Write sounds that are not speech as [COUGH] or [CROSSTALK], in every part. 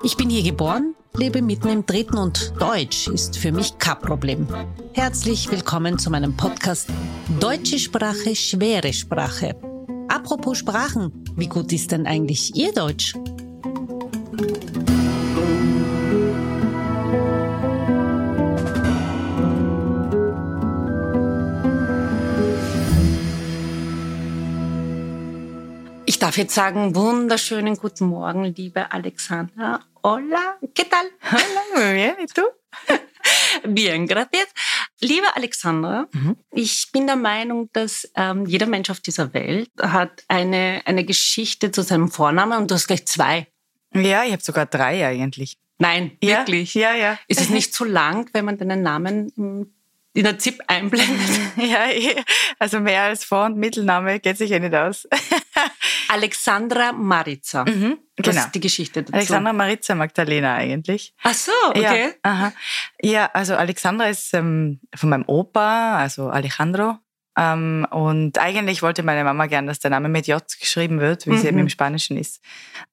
Ich bin hier geboren, lebe mitten im Dritten und Deutsch ist für mich kein Problem. Herzlich willkommen zu meinem Podcast Deutsche Sprache, schwere Sprache. Apropos Sprachen, wie gut ist denn eigentlich Ihr Deutsch? Ich darf jetzt sagen, wunderschönen guten Morgen, liebe Alexandra. Hola, ¿qué tal? Hola, muy bien, ¿y tú? [LAUGHS] Bien, gracias. Liebe Alexandra, mhm. ich bin der Meinung, dass ähm, jeder Mensch auf dieser Welt hat eine, eine Geschichte zu seinem Vornamen und du hast gleich zwei. Ja, ich habe sogar drei eigentlich. Nein, ja, wirklich? Ja, ja. Ist es nicht [LAUGHS] zu lang, wenn man deinen Namen in der ZIP einblendet? [LAUGHS] ja, also mehr als Vor- und Mittelname geht sich ja nicht aus. Alexandra Maritza. Mhm, genau. Was ist die Geschichte dazu? Alexandra Maritza Magdalena eigentlich. Ach so, okay. Ja, aha. ja also Alexandra ist ähm, von meinem Opa, also Alejandro, ähm, und eigentlich wollte meine Mama gern, dass der Name mit J geschrieben wird, wie mhm. es eben im Spanischen ist.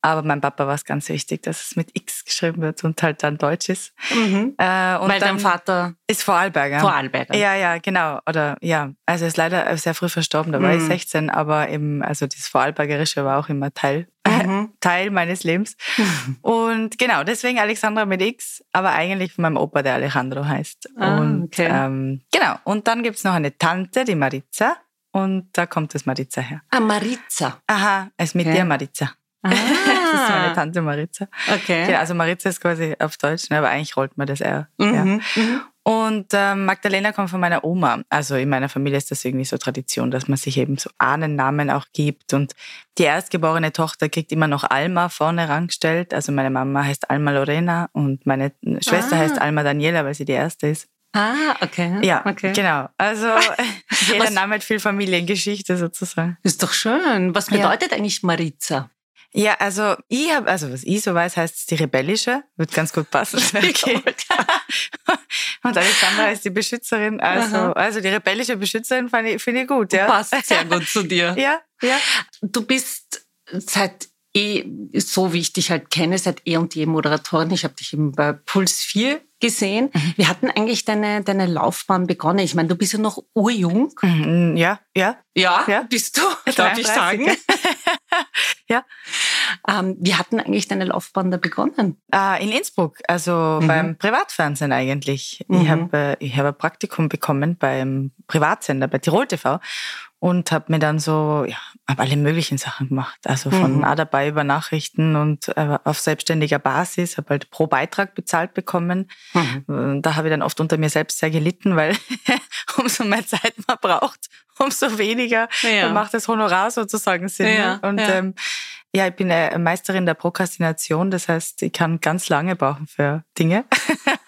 Aber mein Papa war es ganz wichtig, dass es mit X geschrieben wird und halt dann Deutsch ist. Mhm. Äh, und Weil dein Vater ist Vorarlberger. Vorarlberger. Ja, ja, genau. Oder ja, also er ist leider sehr früh verstorben, da war mhm. ich 16, aber eben, also das Vorarlbergerische war auch immer Teil mhm. [LAUGHS] Teil meines Lebens. [LAUGHS] Und genau, deswegen Alexandra mit X, aber eigentlich von meinem Opa, der Alejandro heißt. Ah, und okay. ähm, genau, und dann gibt's noch eine Tante, die Maritza. Und da kommt das Maritza her. Ah, Maritza. Aha, es ist mit okay. dir Maritza. Ah. [LAUGHS] das ist meine Tante Maritza. Okay. Genau, also Maritza ist quasi auf Deutsch, ne, aber eigentlich rollt man das eher. Mhm. Ja. Und ähm, Magdalena kommt von meiner Oma. Also in meiner Familie ist das irgendwie so Tradition, dass man sich eben so Ahnennamen auch gibt. Und die erstgeborene Tochter kriegt immer noch Alma vorne rangestellt. Also meine Mama heißt Alma Lorena und meine Schwester Ah. heißt Alma Daniela, weil sie die erste ist. Ah, okay. Ja, okay. genau. Also [LAUGHS] jeder Name hat viel Familiengeschichte sozusagen. Ist doch schön. Was Ja. bedeutet eigentlich Maritza? Ja, also ich habe, also was ich so weiß, heißt es die rebellische, wird ganz gut passen. [LAUGHS] Okay. [LAUGHS] Und Alexandra ist die Beschützerin, also, Aha. also die rebellische Beschützerin finde ich, find ich gut, ja. Passt sehr gut zu dir. [LAUGHS] Ja, ja. Du bist seit eh, so wie ich dich halt kenne, seit eh und je Moderatorin. Ich habe dich eben bei Puls 4 gesehen. Mhm. Wir hatten eigentlich deine, deine Laufbahn begonnen. Ich meine, du bist ja noch urjung. Mhm, Ja, ja. Ja, Ja. bist du, [LAUGHS] darf ich 33, sagen. ja. [LAUGHS] Ähm, wir hatten eigentlich deine Laufbahn da begonnen. Äh, in Innsbruck, also Mhm. beim Privatfernsehen eigentlich. Mhm. Ich habe äh, ich hab ein Praktikum bekommen beim Privatsender, bei Tirol TV und habe mir dann so, ja, habe alle möglichen Sachen gemacht. Also von Mhm. A dabei über Nachrichten und äh, auf selbstständiger Basis, habe halt pro Beitrag bezahlt bekommen. Mhm. Äh, Da habe ich dann oft unter mir selbst sehr gelitten, weil [LAUGHS] umso mehr Zeit man braucht, umso weniger Ja. macht das Honorar sozusagen Sinn. Ja, ne? Und ja. Ähm, ja, ich bin eine Meisterin der Prokrastination, das heißt, ich kann ganz lange brauchen für Dinge. [LAUGHS]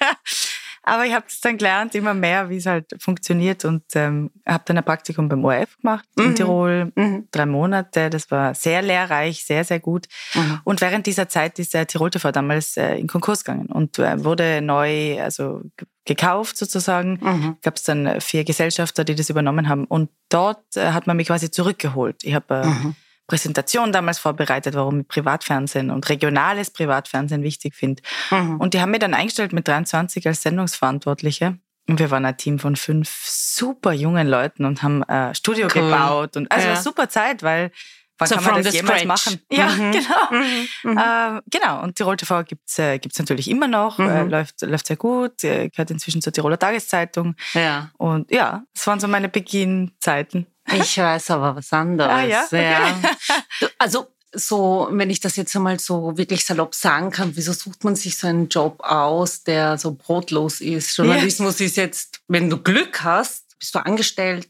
Aber ich habe das dann gelernt, immer mehr, wie es halt funktioniert und ähm, habe dann ein Praktikum beim ORF gemacht in Mhm. Tirol, Mhm. drei Monate. Das war sehr lehrreich, sehr, sehr gut. Mhm. Und während dieser Zeit ist der Tirol TV damals äh, in Konkurs gegangen und äh, wurde neu, also gekauft sozusagen. Mhm. Gab es dann äh, vier Gesellschafter, die das übernommen haben. Und dort äh, hat man mich quasi zurückgeholt. Ich habe äh, Mhm. Präsentation damals vorbereitet, warum ich Privatfernsehen und regionales Privatfernsehen wichtig finde. Mhm. Und die haben mich dann eingestellt mit 23 als Sendungsverantwortliche. Und wir waren ein Team von fünf super jungen Leuten und haben ein Studio Cool. gebaut. Und also Ja. eine super Zeit, weil wann So kann man das jemals scratch. machen? Ja, Mhm. genau. Mhm. Ähm, genau, und Tirol TV gibt's äh, gibt's natürlich immer noch, Mhm. äh, läuft, läuft sehr gut, äh, gehört inzwischen zur Tiroler Tageszeitung. Ja. Und ja, das waren so meine Beginnzeiten. Ich weiß aber was anderes. Ah, ja? Okay. [LAUGHS] Du, Also so, wenn ich das jetzt einmal so wirklich salopp sagen kann, wieso sucht man sich so einen Job aus, der so brotlos ist? Journalismus ist jetzt, wenn du Glück hast, bist du angestellt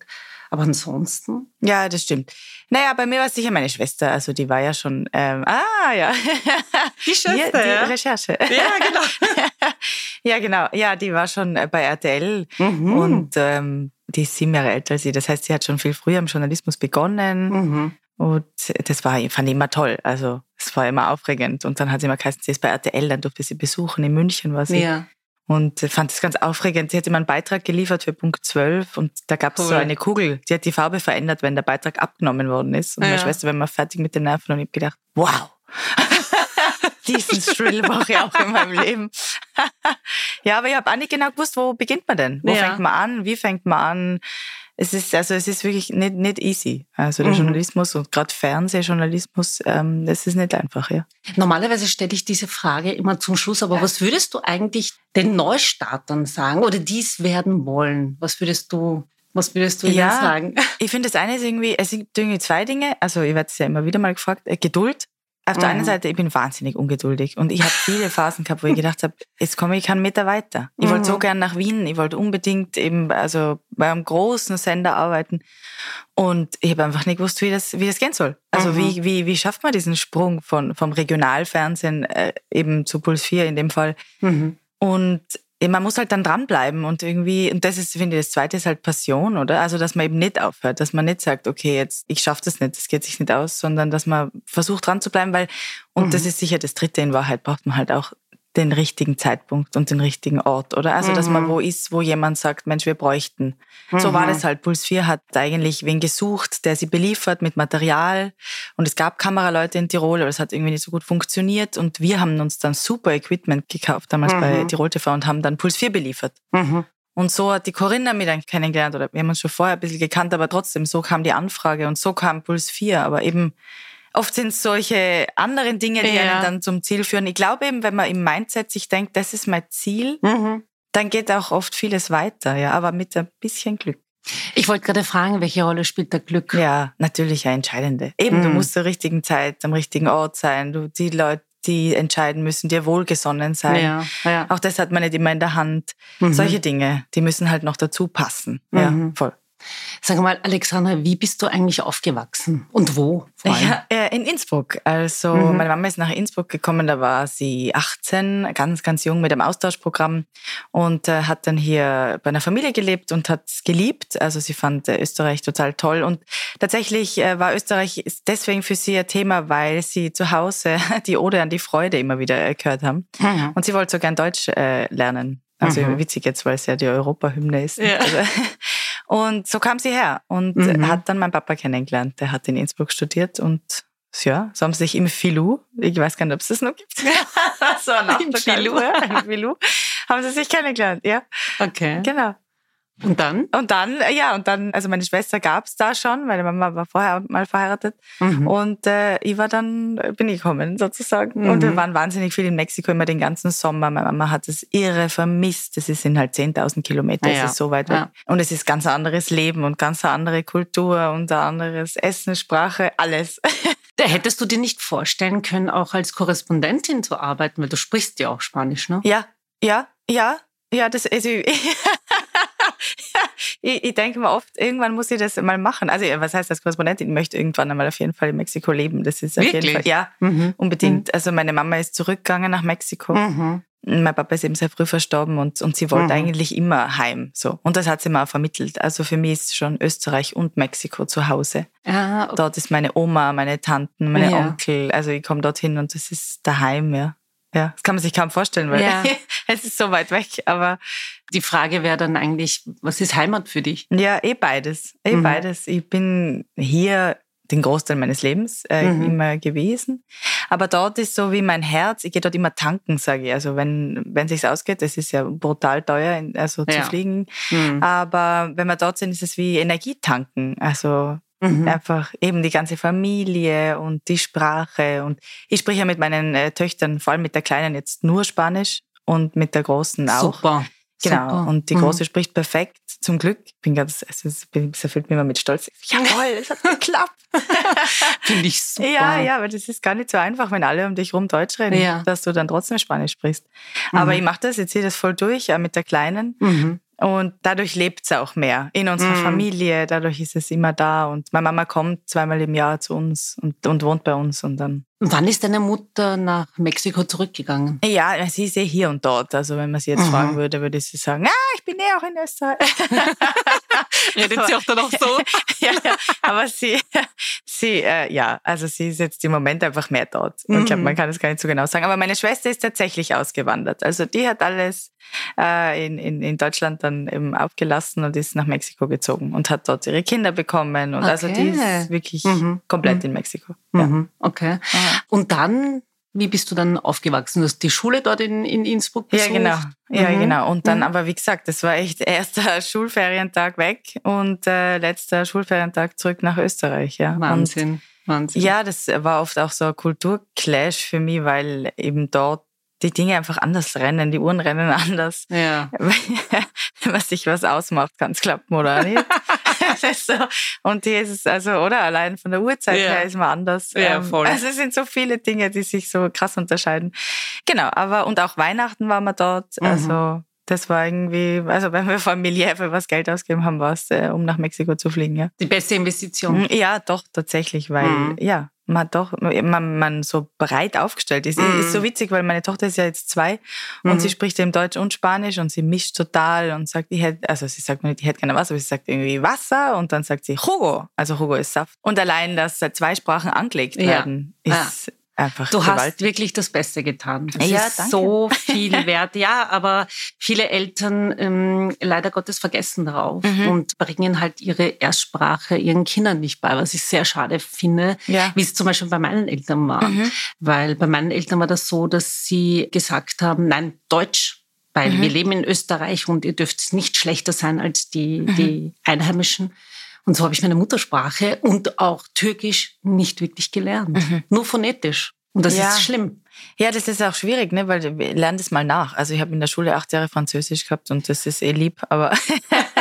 Aber ansonsten? Ja, das stimmt. Naja, bei mir war es sicher meine Schwester. Also die war ja schon, ähm, ah ja. Die [LAUGHS] Schwester, die ja. Recherche. Ja, genau. [LAUGHS] ja, genau. Ja, die war schon äh, bei RTL Mhm. und ähm, die ist sieben Jahre älter als sie. Das heißt, sie hat schon viel früher im Journalismus begonnen. Mhm. Und das war, fand ich immer toll. Also es war immer aufregend. Und dann hat sie immer geheißen, sie ist bei RTL, dann durfte sie besuchen. In München war sie. Ja. Und äh, fand es ganz aufregend. Sie hat immer einen Beitrag geliefert für Punkt 12 und da gab es so Cool. eine Kugel, die hat die Farbe verändert, wenn der Beitrag abgenommen worden ist. Und meine Ja. Schwester war immer fertig mit den Nerven und ich habe gedacht, wow, [LAUGHS] diesen Thrill brauche ich auch in meinem Leben. [LAUGHS] ja, aber ich habe auch nicht genau gewusst, wo beginnt man denn? Wo Ja. fängt man an? Wie fängt man an? Es ist, also es ist wirklich nicht, nicht easy. Also der Mhm. Journalismus und gerade Fernsehjournalismus, ähm, das ist nicht einfach, ja. Normalerweise stelle ich diese Frage immer zum Schluss, aber was würdest du eigentlich den Neustartern sagen oder dies werden wollen? Was würdest du, was würdest du ihnen Ja. sagen? Ich finde, das eine ist irgendwie, es sind irgendwie zwei Dinge. Also, ich werde es ja immer wieder mal gefragt. Äh, Geduld. Auf der Mhm. einen Seite, ich bin wahnsinnig ungeduldig und ich habe viele Phasen gehabt, wo ich gedacht habe, jetzt komme ich keinen Meter weiter. Ich wollte so Mhm. gern nach Wien, ich wollte unbedingt eben also bei einem großen Sender arbeiten und ich habe einfach nicht gewusst, wie das, wie das gehen soll. Also Mhm. wie, wie, wie schafft man diesen Sprung von, vom Regionalfernsehen äh, eben zu Puls 4 in dem Fall Mhm. und man muss halt dann dranbleiben und irgendwie, und das ist, finde ich, das zweite ist halt Passion, oder? Also, dass man eben nicht aufhört, dass man nicht sagt, okay, jetzt, ich schaffe das nicht, das geht sich nicht aus, sondern dass man versucht dran zu bleiben, weil, und Mhm. das ist sicher das dritte in Wahrheit, braucht man halt auch den richtigen Zeitpunkt und den richtigen Ort, oder? Also, dass man Mhm. wo ist, wo jemand sagt, Mensch, wir bräuchten. So war Mhm. das halt. Puls 4 hat eigentlich wen gesucht, der sie beliefert mit Material. Und es gab Kameraleute in Tirol, aber es hat irgendwie nicht so gut funktioniert. Und wir haben uns dann super Equipment gekauft, damals Mhm. bei Tirol TV und haben dann Puls 4 beliefert. Mhm. Und so hat die Corinna mich dann kennengelernt, oder wir haben uns schon vorher ein bisschen gekannt, aber trotzdem, so kam die Anfrage und so kam Puls 4. Aber eben, oft sind es solche anderen Dinge, die Ja. einen dann zum Ziel führen. Ich glaube eben, wenn man im Mindset sich denkt, das ist mein Ziel, Mhm. dann geht auch oft vieles weiter, ja, aber mit ein bisschen Glück. Ich wollte gerade fragen, welche Rolle spielt der Glück? Ja, natürlich eine entscheidende. Eben, du Mhm. musst zur richtigen Zeit am richtigen Ort sein. Du, die Leute, die entscheiden müssen, dir wohlgesonnen sein. ja. ja. Auch das hat man nicht immer in der Hand. Mhm. Solche Dinge, die müssen halt noch dazu passen. Ja, Mhm. voll. Sag mal, Alexandra, wie bist du eigentlich aufgewachsen und wo? Ja, äh, in Innsbruck. Also Mhm. meine Mama ist nach Innsbruck gekommen, da war sie 18, ganz, ganz jung mit einem Austauschprogramm und äh, hat dann hier bei einer Familie gelebt und hat es geliebt. Also sie fand äh, Österreich total toll und tatsächlich äh, war Österreich deswegen für sie ein Thema, weil sie zu Hause [LAUGHS] die Ode an die Freude immer wieder äh, gehört haben Mhm. und sie wollte so gern Deutsch äh, lernen. Also Mhm. witzig jetzt, weil es ja die Europahymne ist. Ja. Also, und so kam sie her und Mhm. hat dann meinen Papa kennengelernt. Der hat in Innsbruck studiert und ja, so haben sie sich im Filou, ich weiß gar nicht, ob es das noch gibt, [LAUGHS] so Im Filou? ja, [LAUGHS] Im Filou, haben sie sich kennengelernt, ja, Okay. genau. Und dann? Und dann, äh, ja, und dann, also meine Schwester gab's da schon, meine Mama war vorher mal verheiratet Mhm. und äh, ich war dann, äh, bin ich gekommen sozusagen. Mhm. Und wir waren wahnsinnig viel in Mexiko, immer den ganzen Sommer. Meine Mama hat es irre vermisst. Das sind halt 10.000 Kilometer, Ja. es ist so weit weg. Ja. Und es ist ganz anderes Leben und ganz andere Kultur und ein anderes Essen, Sprache, alles. [LAUGHS] Hättest du dir nicht vorstellen können, auch als Korrespondentin zu arbeiten, weil du sprichst ja auch Spanisch, ne? Ja, ja, ja, ja, das, also, [LAUGHS] ich, ich denke mir oft, irgendwann muss ich das mal machen. Also, was heißt als Korrespondentin? Ich möchte irgendwann einmal auf jeden Fall in Mexiko leben. Das ist auf jeden Wirklich? Fall, ja, Mhm. unbedingt. Also, meine Mama ist zurückgegangen nach Mexiko. Mhm. Mein Papa ist eben sehr früh verstorben und, und sie wollte Mhm. eigentlich immer heim. So. Und das hat sie mir auch vermittelt. Also für mich ist schon Österreich und Mexiko zu Hause. Ah, okay. Dort ist meine Oma, meine Tanten, meine Ja. Onkel. Also ich komme dorthin und das ist daheim, ja. Ja, das kann man sich kaum vorstellen, weil Ja. [LAUGHS] es ist so weit weg. Aber Die Frage wäre dann eigentlich, was ist Heimat für dich? ja, eh beides. Eh Mhm. beides. Ich bin hier den Großteil meines Lebens äh, Mhm. immer gewesen. Aber dort ist so wie mein Herz, ich gehe dort immer tanken, sage ich. Also wenn wenn sich's ausgeht, das ist ja brutal teuer, also Ja. zu fliegen. Mhm. Aber wenn wir dort sind, ist es wie Energietanken. Also Mhm. einfach eben die ganze Familie und die Sprache. Und ich spreche ja mit meinen äh, Töchtern, vor allem mit der Kleinen jetzt nur Spanisch und mit der Großen auch. Super. Genau. Super. Und die Mhm. Große spricht perfekt, zum Glück. Ich bin ganz, also es erfüllt mich immer mit Stolz. Jawohl, es hat geklappt. [LAUGHS] Finde ich [LAUGHS] super. ja, ja, aber das ist gar nicht so einfach, wenn alle um dich rum Deutsch reden, Ja. dass du dann trotzdem Spanisch sprichst. Aber Mhm. ich mache das, ich ziehe das voll durch, ja, mit der Kleinen. Mhm. Und dadurch lebt es auch mehr in unserer Mhm. Familie. Dadurch ist es immer da. Und meine Mama kommt zweimal im Jahr zu uns und, und wohnt bei uns. Und dann Wann ist deine Mutter nach Mexiko zurückgegangen? ja, sie ist eh hier und dort. Also wenn man sie jetzt Mhm. fragen würde, würde sie sagen, ah, ich bin eh auch in Österreich. [LAUGHS] Redet sie auch dann auch so? [LAUGHS] ja, ja, aber sie, sie, äh, ja, also sie ist jetzt im Moment einfach mehr dort. Und ich glaube, Mhm. man kann es gar nicht so genau sagen. Aber meine Schwester ist tatsächlich ausgewandert. Also die hat alles äh, in, in, in Deutschland dann eben aufgelassen und ist nach Mexiko gezogen und hat dort ihre Kinder bekommen. Und also die Okay. ist wirklich Mhm. komplett Mhm. in Mexiko. Ja. Mhm. Okay. Und dann, wie bist du dann aufgewachsen? Du hast die Schule dort in, in Innsbruck Ja, besucht? genau. Ja, Mhm. genau. Und dann, Mhm. aber wie gesagt, das war echt [LAUGHS] erster Schulferientag weg und äh, letzter Schulferientag zurück nach Österreich. Ja. Und Wahnsinn. Wahnsinn. Ja, das war oft auch so ein Kulturclash für mich, weil eben dort die Dinge einfach anders rennen, die Uhren rennen [LAUGHS] anders. Ja. [LAUGHS] was sich was ausmacht, kann es klappen oder nicht. [LAUGHS] So. Und hier ist es also, oder allein von der Uhrzeit Ja. her ist man anders. Ja, Ähm, voll. Also es sind so viele Dinge, die sich so krass unterscheiden. Genau, aber und auch Weihnachten waren wir dort. Mhm. Also das war irgendwie, also wenn wir familiär für was Geld ausgeben haben, war es, äh, um nach Mexiko zu fliegen, ja. Die beste Investition. Mm, Ja, doch, tatsächlich, weil, Mhm. ja, man doch, man, man so breit aufgestellt ist. Mhm. Ist so witzig, weil meine Tochter ist ja jetzt zwei und Mhm. sie spricht eben Deutsch und Spanisch und sie mischt total und sagt, ich hätte, also sie sagt mir nicht, ich hätte gerne Wasser, aber sie sagt irgendwie Wasser und dann sagt sie Jugo, also Jugo ist Saft. Und allein, dass da zwei Sprachen angelegt Ja. werden, ist einfach Du hast gewaltig. wirklich das Beste getan. Das Ja, ist danke. so [LAUGHS] viel wert. Ja, aber viele Eltern ähm, leider Gottes vergessen darauf Mhm. und bringen halt ihre Erstsprache ihren Kindern nicht bei, was ich sehr schade finde, Ja. wie es zum Beispiel bei meinen Eltern war. Mhm. Weil bei meinen Eltern war das so, dass sie gesagt haben, nein, Deutsch, weil Mhm. wir leben in Österreich und ihr dürft nicht schlechter sein als die, Mhm. die Einheimischen. Und so habe ich meine Muttersprache und auch Türkisch nicht wirklich gelernt. Nur phonetisch. Und das Mhm. Ja. ist schlimm. Ja, das ist auch schwierig, ne? weil wir lernen das mal nach. Also ich habe in der Schule acht Jahre Französisch gehabt und das ist eh lieb, aber, [LAUGHS]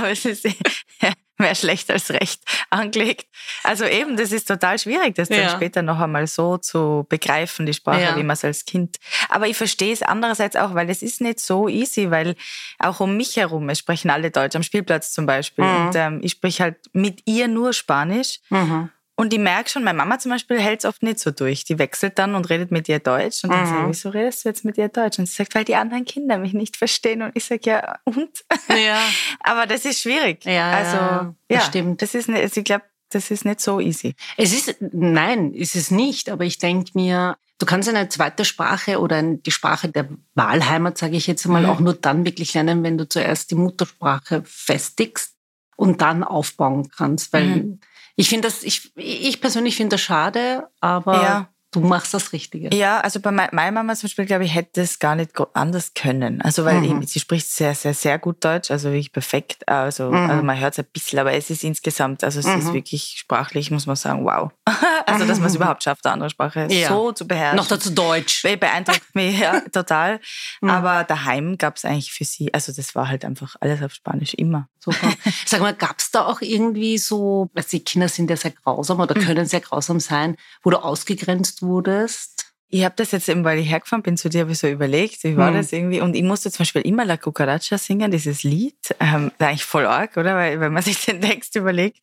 aber es ist eh [LAUGHS] mehr schlecht als recht angelegt. Also eben, das ist total schwierig, das dann Ja. später noch einmal so zu begreifen, die Sprache, Ja. wie man es als Kind. Aber ich verstehe es andererseits auch, weil es ist nicht so easy, weil auch um mich herum, es sprechen alle Deutsch, am Spielplatz zum Beispiel. Mhm. Und ähm, ich spreche halt mit ihr nur Spanisch. Mhm. Und ich merke schon, meine Mama zum Beispiel hält es oft nicht so durch. Die wechselt dann und redet mit ihr Deutsch. Und dann Mhm. sage ich, wieso redest du jetzt mit ihr Deutsch? Und sie sagt, weil die anderen Kinder mich nicht verstehen. Und ich sage, ja, und? Ja. [LAUGHS] Aber das ist schwierig. Ja, also, ja, ja, das stimmt. Das ist also ich glaube, das ist nicht so easy. Es ist, nein, ist es nicht. Aber ich denke mir, du kannst eine zweite Sprache oder die Sprache der Wahlheimat, sage ich jetzt mal, Mhm. auch nur dann wirklich lernen, wenn du zuerst die Muttersprache festigst und dann aufbauen kannst. Weil Mhm. Ich finde das, ich, ich persönlich finde das schade, aber Ja. Du machst das Richtige. Ja, also bei mei- meiner Mama zum Beispiel, glaube ich, hätte es gar nicht anders können. Also weil Mhm. eben, sie spricht sehr, sehr, sehr gut Deutsch, also wirklich perfekt. Also, Mhm. also man hört es ein bisschen, aber es ist insgesamt, also es ist Mhm. wirklich sprachlich, muss man sagen, wow. [LAUGHS] also dass man es überhaupt schafft, eine andere Sprache Ja. so zu beherrschen. Noch dazu Deutsch. Be- beeindruckt mich ja, [LAUGHS] total. Mhm. Aber daheim gab es eigentlich für sie, also das war halt einfach alles auf Spanisch immer. Super. [LAUGHS] Sag mal, gab es da auch irgendwie so, also die Kinder sind ja sehr grausam oder Mhm. können sehr grausam sein, wo du ausgegrenzt wurdest? Ich habe das jetzt eben, weil ich hergefahren bin zu dir, habe ich so überlegt, wie war Mhm. das irgendwie? Und ich musste zum Beispiel immer La Cucaracha singen, dieses Lied. Ähm, eigentlich voll arg, oder? Weil wenn man [LAUGHS] sich den Text überlegt,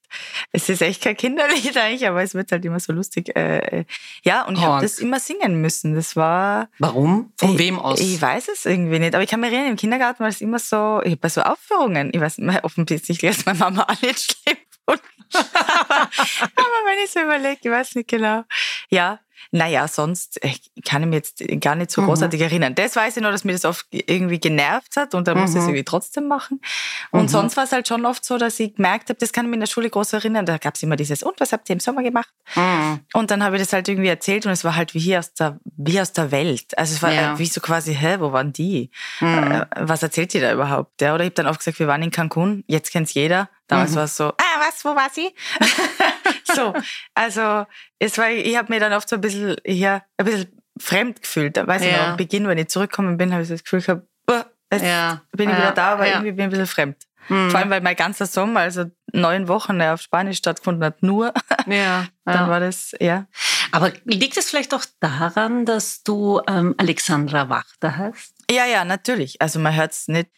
es ist echt kein Kinderlied eigentlich, aber es wird halt immer so lustig. Äh, ja, und ich habe das immer singen müssen. Das war... Warum? Von ich, wem aus? Ich weiß es irgendwie nicht. Aber ich kann mich erinnern, im Kindergarten war es immer so, ich, bei so Aufführungen, ich weiß [LAUGHS] nicht, offensichtlich ist meine Mama auch nicht schlimm. [LAUGHS] aber, aber wenn ich so überlege, ich weiß nicht genau. Ja, naja, sonst äh, kann ich mich jetzt gar nicht so Mhm. großartig erinnern. Das weiß ich nur, dass mir das oft irgendwie genervt hat und dann musste ich es Mhm. irgendwie trotzdem machen. Und Mhm. sonst war es halt schon oft so, dass ich gemerkt habe, das kann ich mir in der Schule groß erinnern, da gab es immer dieses, und was habt ihr im Sommer gemacht? Mhm. Und dann habe ich das halt irgendwie erzählt und es war halt wie hier aus der, wie aus der Welt. Also es war Ja. äh, wie so quasi, hä, wo waren die? Mhm. Äh, was erzählt ihr da überhaupt? Ja, oder ich habe dann oft gesagt, wir waren in Cancun, jetzt kennt's jeder. Damals Mhm. war es so, ah, was, wo war sie? [LAUGHS] so, also es war, ich habe mir dann oft so ein bisschen, ja, ein bisschen fremd gefühlt. Da weiß ich Ja. noch, am Beginn, wenn ich zurückgekommen bin, habe ich so das Gefühl gehabt, "Boah, jetzt Ja. bin ich Ja. wieder da, aber irgendwie bin ich ein bisschen fremd. Mhm. Vor allem, weil mein ganzer Sommer, also neun Wochen auf Spanisch stattgefunden hat, nur, [LAUGHS] Ja. dann war das, ja. Aber liegt es vielleicht auch daran, dass du ähm, Alexandra Wachter hast? Ja, ja, natürlich. Also man hört es nicht,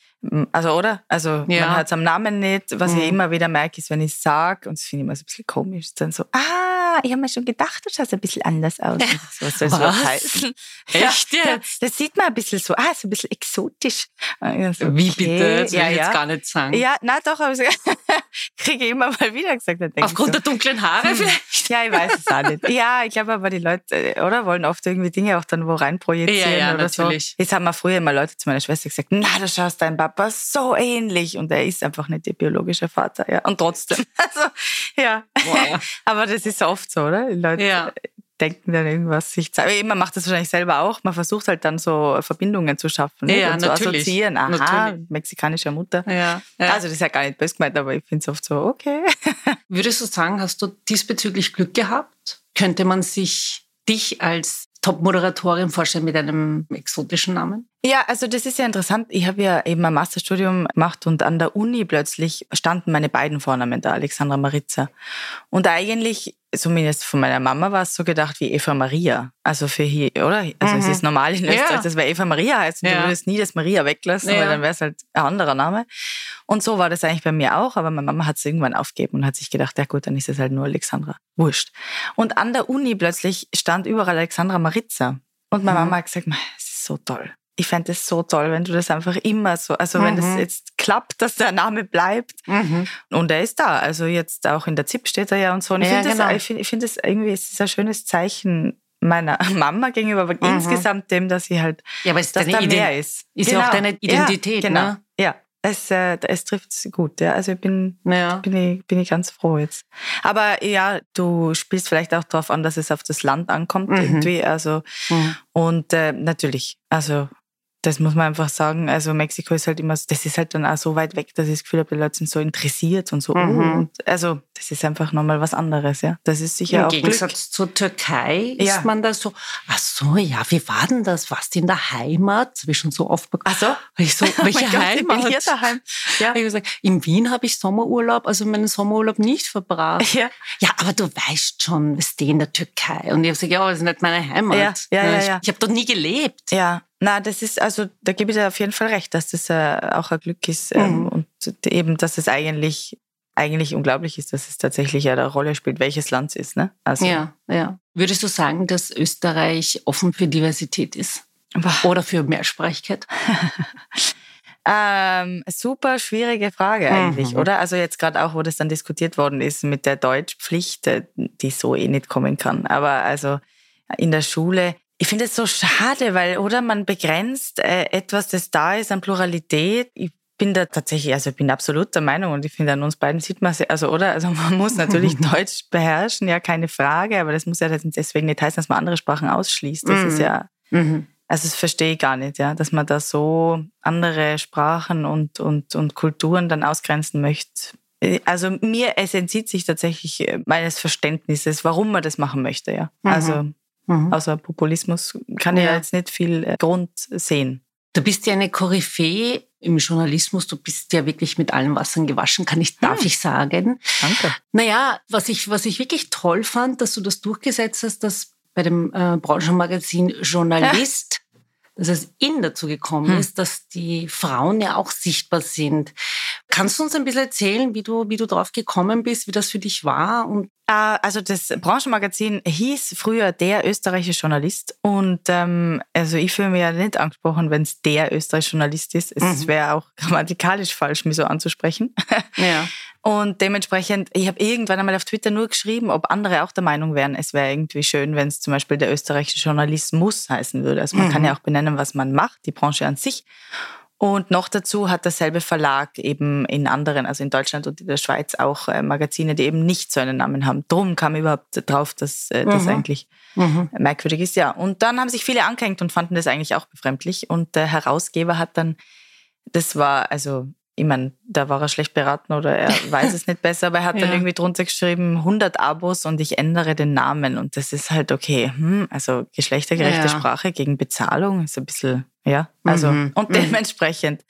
also oder? Also Ja. man hört es am Namen nicht. Was Mhm. ich immer wieder merke, ist, wenn ich es sage, und das finde ich immer so ein bisschen komisch, dann so, ah, ich habe mir schon gedacht, du schaust ein bisschen anders aus. so, [LAUGHS] was soll das Was? heißen? Echt Ja, jetzt? Das sieht man ein bisschen so, ah, so ein bisschen exotisch. So, Wie okay, bitte? Das will ja, ich jetzt ja. gar nicht sagen. Ja, na doch, aber [LAUGHS] kriege ich immer mal wieder gesagt. Aufgrund so, der dunklen Haare Hm. vielleicht? Ja, ich weiß es auch nicht. Ja, ich glaube aber, die Leute, äh, oder, wollen oft irgendwie Dinge auch dann wo rein projizieren Ja, ja, oder natürlich. so. Jetzt haben wir früher immer Leute zu meiner Schwester gesagt, na, du schaust deinem Papa so ähnlich. Und er ist einfach nicht ihr biologischer Vater, ja. Und trotzdem. [LAUGHS] Also, ja. Boah. Aber das ist oft so, oder? Die Leute Ja. Denken dann irgendwas sich. Man macht das wahrscheinlich selber auch. Man versucht halt dann so Verbindungen zu schaffen ne? Ja, und zu natürlich. assoziieren. Aha, Natürlich. mexikanische Mutter. Ja. ja. Also das ist ja gar nicht böse gemeint, aber ich finde es oft so, okay. [LAUGHS] Würdest du sagen, hast du diesbezüglich Glück gehabt? Könnte man sich dich als Top-Moderatorin vorstellen mit einem exotischen Namen? Ja, also das ist ja interessant. Ich habe ja eben ein Masterstudium gemacht und an der Uni plötzlich standen meine beiden Vornamen da, Alexandra Maritza. Und eigentlich, zumindest von meiner Mama, war es so gedacht wie Eva Maria. Also für hier, oder? Also es Mhm. ist normal in Ja. Österreich, dass wir Eva Maria heißt und Ja. du würdest nie das Maria weglassen, Ja. weil dann wäre es halt ein anderer Name. Und so war das eigentlich bei mir auch, aber meine Mama hat es irgendwann aufgegeben und hat sich gedacht, ja gut, dann ist es halt nur Alexandra. Wurscht. Und an der Uni plötzlich stand überall Alexandra Maritza. Und meine Mhm. Mama hat gesagt, "Mei, es ist so toll. Ich fände es so toll, wenn du das einfach immer so, also wenn es Mhm. jetzt klappt, dass der Name bleibt. Und er ist da. Also jetzt auch in der ZIP steht er ja und so. Und ich Ja, finde genau. das, ich find, ich find das irgendwie, es ist ein schönes Zeichen meiner [LAUGHS] Mama gegenüber, aber Mhm. insgesamt dem, dass sie halt, Ja, aber es dass da mehr ist. ist ja auch deine Identität, ja, genau. ne? Ja, es, äh, es trifft gut. Ja. Also ich bin, Ja. bin ich, bin ich ganz froh jetzt. Aber ja, du spielst vielleicht auch darauf an, dass es auf das Land ankommt Mhm. irgendwie. Also Mhm. und äh, natürlich, also das muss man einfach sagen. Also Mexiko ist halt immer, so- das ist halt dann auch so weit weg, dass ich das Gefühl habe, die Leute sind so interessiert und so. Mhm. oh, und also das ist einfach nochmal was anderes, ja. Das ist sicher Im auch Gegensatz zur Türkei ist Ja. man da so, ach so, ja, wie war denn das? Warst du in der Heimat? Habe ich schon so oft bekommen. Ach so? Ich so, [LAUGHS] Oh welche mein Gott, ich bin Heimat? hier daheim. Ja. Ich gesagt, in Wien habe ich Sommerurlaub, also meinen Sommerurlaub nicht verbracht. Ja. Ja, aber du weißt schon, wir stehen in der Türkei. Und ich habe gesagt, ja, aber das ist nicht meine Heimat. Ja, ja, ja, ich ja. ich habe dort nie gelebt. Ja, na, das ist, also da gebe ich dir auf jeden Fall recht, dass das äh, auch ein Glück ist ähm, Mhm. und eben, dass es eigentlich, eigentlich unglaublich ist, dass es tatsächlich ja eine Rolle spielt, welches Land es ist. Ne? Also, Ja, ja. Würdest du sagen, dass Österreich offen für Diversität ist? Boah. Oder für Mehrsprachigkeit? [LAUGHS] Ähm, super schwierige Frage eigentlich, Mhm. oder? Also jetzt gerade auch, wo das dann diskutiert worden ist mit der Deutschpflicht, äh, die so eh nicht kommen kann. Aber also in der Schule, ich finde es so schade, weil, oder man begrenzt äh, etwas, das da ist an Pluralität. Ich bin da tatsächlich, also ich bin absolut der Meinung und ich finde an uns beiden sieht man also oder? Also man muss natürlich [LAUGHS] Deutsch beherrschen, ja, keine Frage, aber das muss ja deswegen nicht heißen, dass man andere Sprachen ausschließt. Das Mhm. ist ja Mhm. also das verstehe ich gar nicht, ja, dass man da so andere Sprachen und, und, und Kulturen dann ausgrenzen möchte. Also mir, es entzieht sich tatsächlich äh, meines Verständnisses, warum man das machen möchte, ja. Mhm. Also Mhm. außer Populismus kann ich Ja. ja jetzt nicht viel äh, Grund sehen. Du bist ja eine Koryphäe im Journalismus. Du bist ja wirklich mit allen Wassern gewaschen, kann ich, darf Hm. ich sagen. Danke. Naja, was ich, was ich wirklich toll fand, dass du das durchgesetzt hast, dass bei dem äh, Branchenmagazin Journalist, dass es in dazu gekommen Hm. ist, dass die Frauen ja auch sichtbar sind. Kannst du uns ein bisschen erzählen, wie du, wie du drauf gekommen bist, wie das für dich war? Und Äh, Also das Branchenmagazin hieß früher der österreichische Journalist und ähm, also ich fühle mich ja nicht angesprochen, wenn es der österreichische Journalist ist. Es Mhm. wäre auch grammatikalisch falsch, mich so anzusprechen. [LAUGHS] ja. Und dementsprechend, ich habe irgendwann einmal auf Twitter nur geschrieben, ob andere auch der Meinung wären, es wäre irgendwie schön, wenn es zum Beispiel der österreichische Journalismus heißen würde. Also man Mhm. kann ja auch benennen, was man macht, die Branche an sich. Und noch dazu hat derselbe Verlag eben in anderen, also in Deutschland und in der Schweiz auch äh, Magazine, die eben nicht so einen Namen haben. Drum kam überhaupt drauf, dass äh, das Mhm. eigentlich Mhm. merkwürdig ist. Ja, und dann haben sich viele angehängt und fanden das eigentlich auch befremdlich. Und der Herausgeber hat dann, das war, also, ich meine, da war er schlecht beraten oder er [LAUGHS] weiß es nicht besser, aber er hat ja. dann irgendwie drunter geschrieben, 100 Abos und ich ändere den Namen. Und das ist halt okay. Hm, also geschlechtergerechte ja. Sprache gegen Bezahlung ist ein bisschen ja, also mhm. und mhm. dementsprechend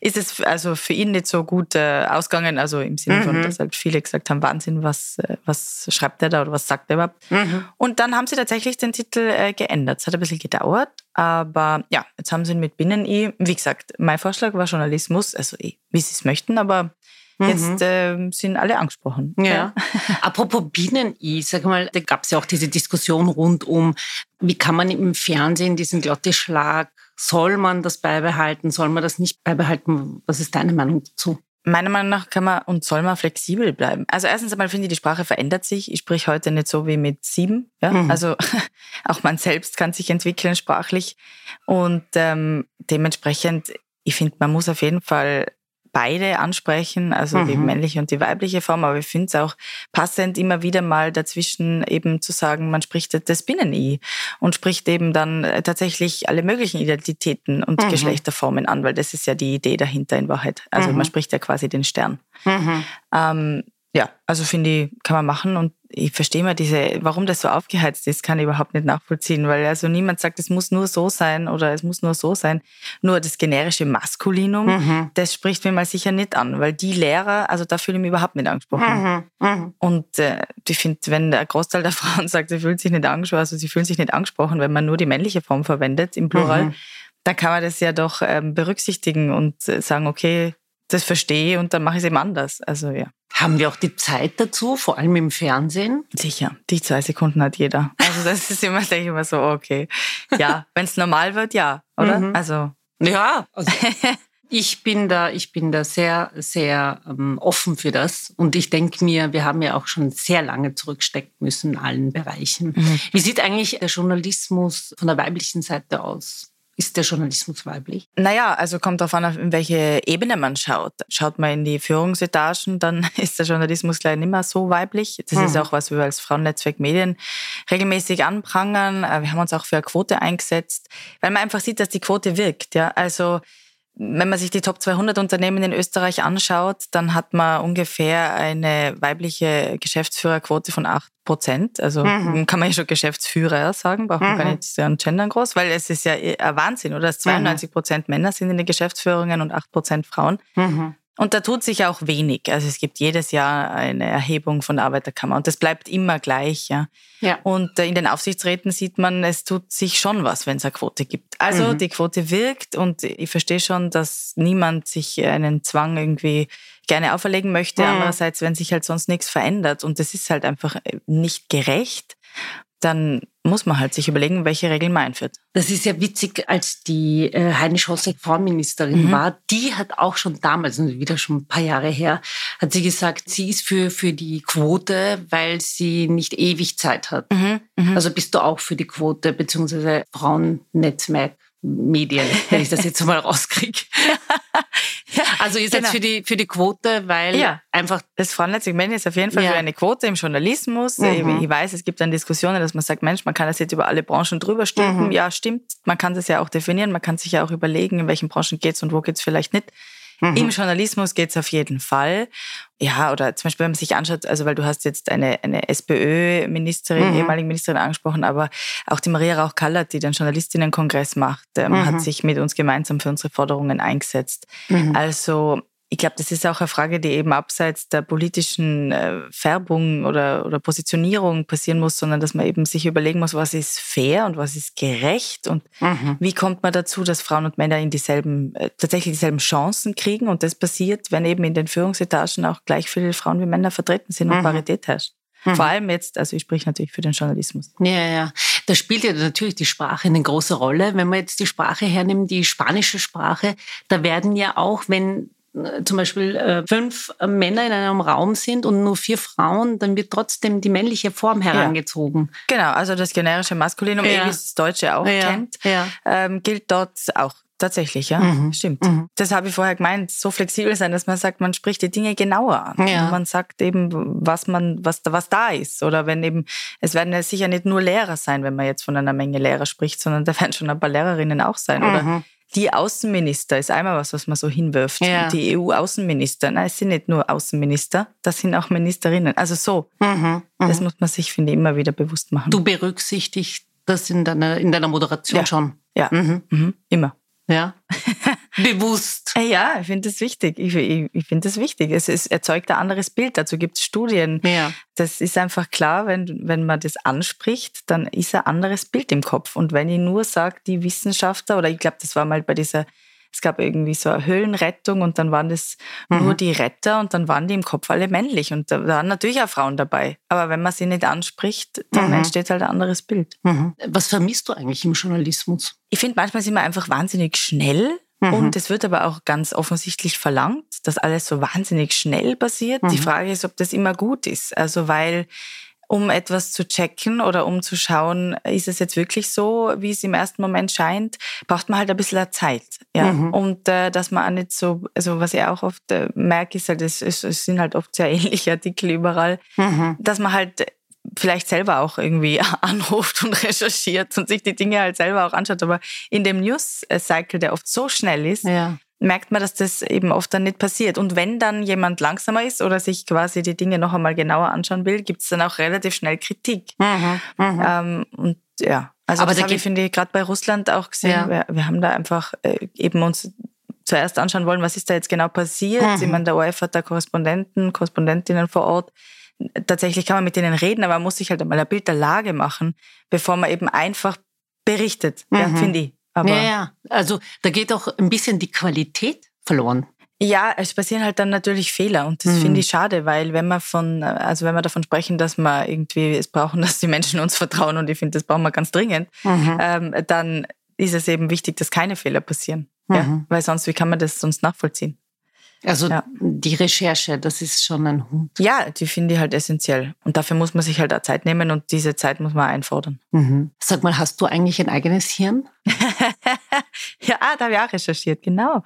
ist es also für ihn nicht so gut äh, ausgegangen, also im Sinne von, mhm. dass halt viele gesagt haben, Wahnsinn, was, äh, was schreibt er da oder was sagt er überhaupt. Mhm. Und dann haben sie tatsächlich den Titel äh, geändert. Es hat ein bisschen gedauert, aber ja, jetzt haben sie ihn mit Binnen-I. Wie gesagt, mein Vorschlag war Journalismus, also eh, wie sie es möchten, aber Jetzt äh, sind alle angesprochen. Ja. ja. [LAUGHS] Apropos Bienen-I, sag mal, da gab es ja auch diese Diskussion rund um, wie kann man im Fernsehen diesen Glottischlag, soll man das beibehalten, soll man das nicht beibehalten? Was ist deine Meinung dazu? Meiner Meinung nach kann man und soll man flexibel bleiben. Also erstens einmal finde ich, die Sprache verändert sich. Ich spreche heute nicht so wie mit sieben. Ja? Mhm. Also [LAUGHS] auch man selbst kann sich entwickeln sprachlich. Und ähm, dementsprechend, ich finde, man muss auf jeden Fall beide ansprechen, also mhm. die männliche und die weibliche Form, aber ich finde es auch passend, immer wieder mal dazwischen eben zu sagen, man spricht das Binnen-I und spricht eben dann äh, tatsächlich alle möglichen Identitäten und mhm. Geschlechterformen an, weil das ist ja die Idee dahinter in Wahrheit. Also mhm. man spricht ja quasi den Stern. Mhm. Ähm, ja, also finde ich, kann man machen und ich verstehe mal diese, warum das so aufgeheizt ist, kann ich überhaupt nicht nachvollziehen, weil also niemand sagt, es muss nur so sein oder es muss nur so sein. Nur das generische Maskulinum, mhm. das spricht mir mal sicher nicht an, weil die Lehrer, also da fühle ich mich überhaupt nicht angesprochen. Mhm. Mhm. Und äh, ich finde, wenn der Großteil der [LAUGHS] Frauen sagt, sie fühlen sich nicht angesprochen, also sie fühlen sich nicht angesprochen, wenn man nur die männliche Form verwendet im Plural, mhm. dann kann man das ja doch ähm, berücksichtigen und äh, sagen, okay, das verstehe und dann mache ich es eben anders. Also ja. Haben wir auch die Zeit dazu, vor allem im Fernsehen? Sicher, die zwei Sekunden hat jeder. Also das ist immer, denke ich immer so, okay. Ja, wenn es normal wird, ja, oder? Mhm. Also. Ja, [LAUGHS] also ich bin da, ich bin da sehr, sehr ähm, offen für das. Und ich denke mir, wir haben ja auch schon sehr lange zurückstecken müssen in allen Bereichen. Mhm. Wie sieht eigentlich der Journalismus von der weiblichen Seite aus? Ist der Journalismus weiblich? Naja, also kommt darauf an, in welche Ebene man schaut. Schaut man in die Führungsetagen, dann [LAUGHS] ist der Journalismus gleich nicht mehr so weiblich. Das mhm. ist auch, was wir als Frauennetzwerk Medien regelmäßig anprangern. Äh, wir haben uns auch für eine Quote eingesetzt, weil man einfach sieht, dass die Quote wirkt. Ja, also wenn man sich die Top 200 Unternehmen in Österreich anschaut, dann hat man ungefähr eine weibliche Geschäftsführerquote von 8 Prozent. Also mhm. kann man ja schon Geschäftsführer sagen, braucht man mhm. gar nicht an Gendern groß, weil es ist ja ein Wahnsinn, oder? Dass 92 Prozent Männer sind in den Geschäftsführungen und 8 Prozent Frauen. Mhm. Und da tut sich auch wenig. Also es gibt jedes Jahr eine Erhebung von der Arbeiterkammer und das bleibt immer gleich. Ja. ja. Und äh, in den Aufsichtsräten sieht man, es tut sich schon was, wenn es eine Quote gibt. Also mhm. die Quote wirkt und ich verstehe schon, dass niemand sich einen Zwang irgendwie gerne auferlegen möchte. Mhm. Andererseits, wenn sich halt sonst nichts verändert und das ist halt einfach äh, nicht gerecht, dann muss man halt sich überlegen, welche Regeln man einführt. Das ist ja witzig, als die äh, Heini Schossek Frauenministerin mhm. war, die hat auch schon damals, wieder schon ein paar Jahre her, hat sie gesagt, sie ist für, für die Quote, weil sie nicht ewig Zeit hat. Mhm. Mhm. Also bist du auch für die Quote, beziehungsweise Frauennetzwerk Medien, wenn ich das jetzt mal rauskriege. [LAUGHS] also ihr seid genau. für, die, für die Quote, weil ja. einfach... Das Frauennetzwerk Medien ist auf jeden Fall ja. für eine Quote im Journalismus. Mhm. Ich weiß, es gibt dann Diskussionen, dass man sagt, Mensch, man kann das jetzt über alle Branchen drüber stülpen. Mhm. Ja, stimmt. Man kann das ja auch definieren. Man kann sich ja auch überlegen, in welchen Branchen geht's und wo geht's vielleicht nicht. Mhm. Im Journalismus geht's auf jeden Fall. Ja, oder zum Beispiel, wenn man sich anschaut, also weil du hast jetzt eine, eine SPÖ-Ministerin, mhm. ehemalige Ministerin angesprochen, aber auch die Maria Rauch-Kallert, die den Journalistinnenkongress macht, ähm, mhm. hat sich mit uns gemeinsam für unsere Forderungen eingesetzt. Mhm. Also ich glaube, das ist auch eine Frage, die eben abseits der politischen äh, Färbung oder, oder Positionierung passieren muss, sondern dass man eben sich überlegen muss, was ist fair und was ist gerecht und mhm. wie kommt man dazu, dass Frauen und Männer in dieselben, äh, tatsächlich dieselben Chancen kriegen und das passiert, wenn eben in den Führungsetagen auch gleich viele Frauen wie Männer vertreten sind und mhm. Parität herrscht. Mhm. Vor allem jetzt, also ich spreche natürlich für den Journalismus. Ja, ja. Da spielt ja natürlich die Sprache eine große Rolle. Wenn wir jetzt die Sprache hernehmen, die spanische Sprache, da werden ja auch, wenn zum Beispiel äh, fünf Männer in einem Raum sind und nur vier Frauen, dann wird trotzdem die männliche Form herangezogen. Ja. Genau, also das generische Maskulinum, ja. wie es das Deutsche auch ja. kennt, ähm, gilt dort auch. Tatsächlich, ja, mhm. stimmt. Mhm. Das habe ich vorher gemeint, so flexibel sein, dass man sagt, man spricht die Dinge genauer an. Ja. Man sagt eben, was man, was, was da ist. Oder wenn eben, es werden ja sicher nicht nur Lehrer sein, wenn man jetzt von einer Menge Lehrer spricht, sondern da [LAUGHS] werden schon ein paar Lehrerinnen auch sein. Mhm. Oder die Außenminister ist einmal was, was man so hinwirft. Ja. Die EU-Außenminister. Nein, es sind nicht nur Außenminister, das sind auch Ministerinnen. Also so. Mhm, mh. Das muss man sich, finde ich, immer wieder bewusst machen. Du berücksichtigst das in deiner, in deiner Moderation ja. schon? Ja, mhm. Mhm. immer. Ja. [LAUGHS] Bewusst. Ja, ich finde das wichtig. Ich, ich, ich finde das wichtig. Es, es, erzeugt ein anderes Bild. Dazu gibt es Studien. Ja. Das ist einfach klar, wenn, wenn man das anspricht, dann ist ein anderes Bild im Kopf. Und wenn ich nur sage, die Wissenschaftler, oder ich glaube, das war mal bei dieser es gab irgendwie so eine Höhlenrettung und dann waren das mhm. nur die Retter und dann waren die im Kopf alle männlich und da waren natürlich auch Frauen dabei. Aber wenn man sie nicht anspricht, dann mhm. entsteht halt ein anderes Bild. Mhm. Was vermisst du eigentlich im Journalismus? Ich finde, manchmal sind wir einfach wahnsinnig schnell mhm. und es wird aber auch ganz offensichtlich verlangt, dass alles so wahnsinnig schnell passiert. Die mhm. Frage ist, ob das immer gut ist. Also weil um etwas zu checken oder um zu schauen, ist es jetzt wirklich so, wie es im ersten Moment scheint, braucht man halt ein bisschen Zeit. Ja? Mhm. Und äh, dass man auch nicht so, also was ich auch oft äh, merke, ist halt, es, es, es, sind halt oft sehr ähnliche Artikel überall, mhm. dass man halt vielleicht selber auch irgendwie [LAUGHS] anruft und recherchiert und sich die Dinge halt selber auch anschaut. Aber in dem News-Cycle, der oft so schnell ist, ja merkt man, dass das eben oft dann nicht passiert. Und wenn dann jemand langsamer ist oder sich quasi die Dinge noch einmal genauer anschauen will, gibt es dann auch relativ schnell Kritik. Mhm, mhm. ähm, und ja, also Aber das habe ich, finde ich, gerade bei Russland auch gesehen. Ja. Wir, wir, haben da einfach äh, eben uns zuerst anschauen wollen, was ist da jetzt genau passiert. Mhm. Ich meine, der ORF hat da Korrespondenten, Korrespondentinnen vor Ort. Tatsächlich kann man mit denen reden, aber man muss sich halt einmal ein Bild der Lage machen, bevor man eben einfach berichtet, ja, mhm. finde ich. Aber ja, ja, also da geht auch ein bisschen die Qualität verloren. Ja, es passieren halt dann natürlich Fehler und das mhm. finde ich schade, weil wenn wir von, also wenn wir davon sprechen, dass wir irgendwie es brauchen, [LAUGHS] dass die Menschen uns vertrauen und ich finde, das brauchen wir ganz dringend, mhm. ähm, dann ist es eben wichtig, dass keine Fehler passieren. Mhm. Ja, weil sonst, wie kann man das sonst nachvollziehen? Also ja. die Recherche, das ist schon ein Hund. Ja, die finde ich halt essentiell. Und dafür muss man sich halt auch Zeit nehmen und diese Zeit muss man einfordern. Mhm. Sag mal, hast du eigentlich ein eigenes Hirn? [LAUGHS] ja, da habe ich auch recherchiert, genau.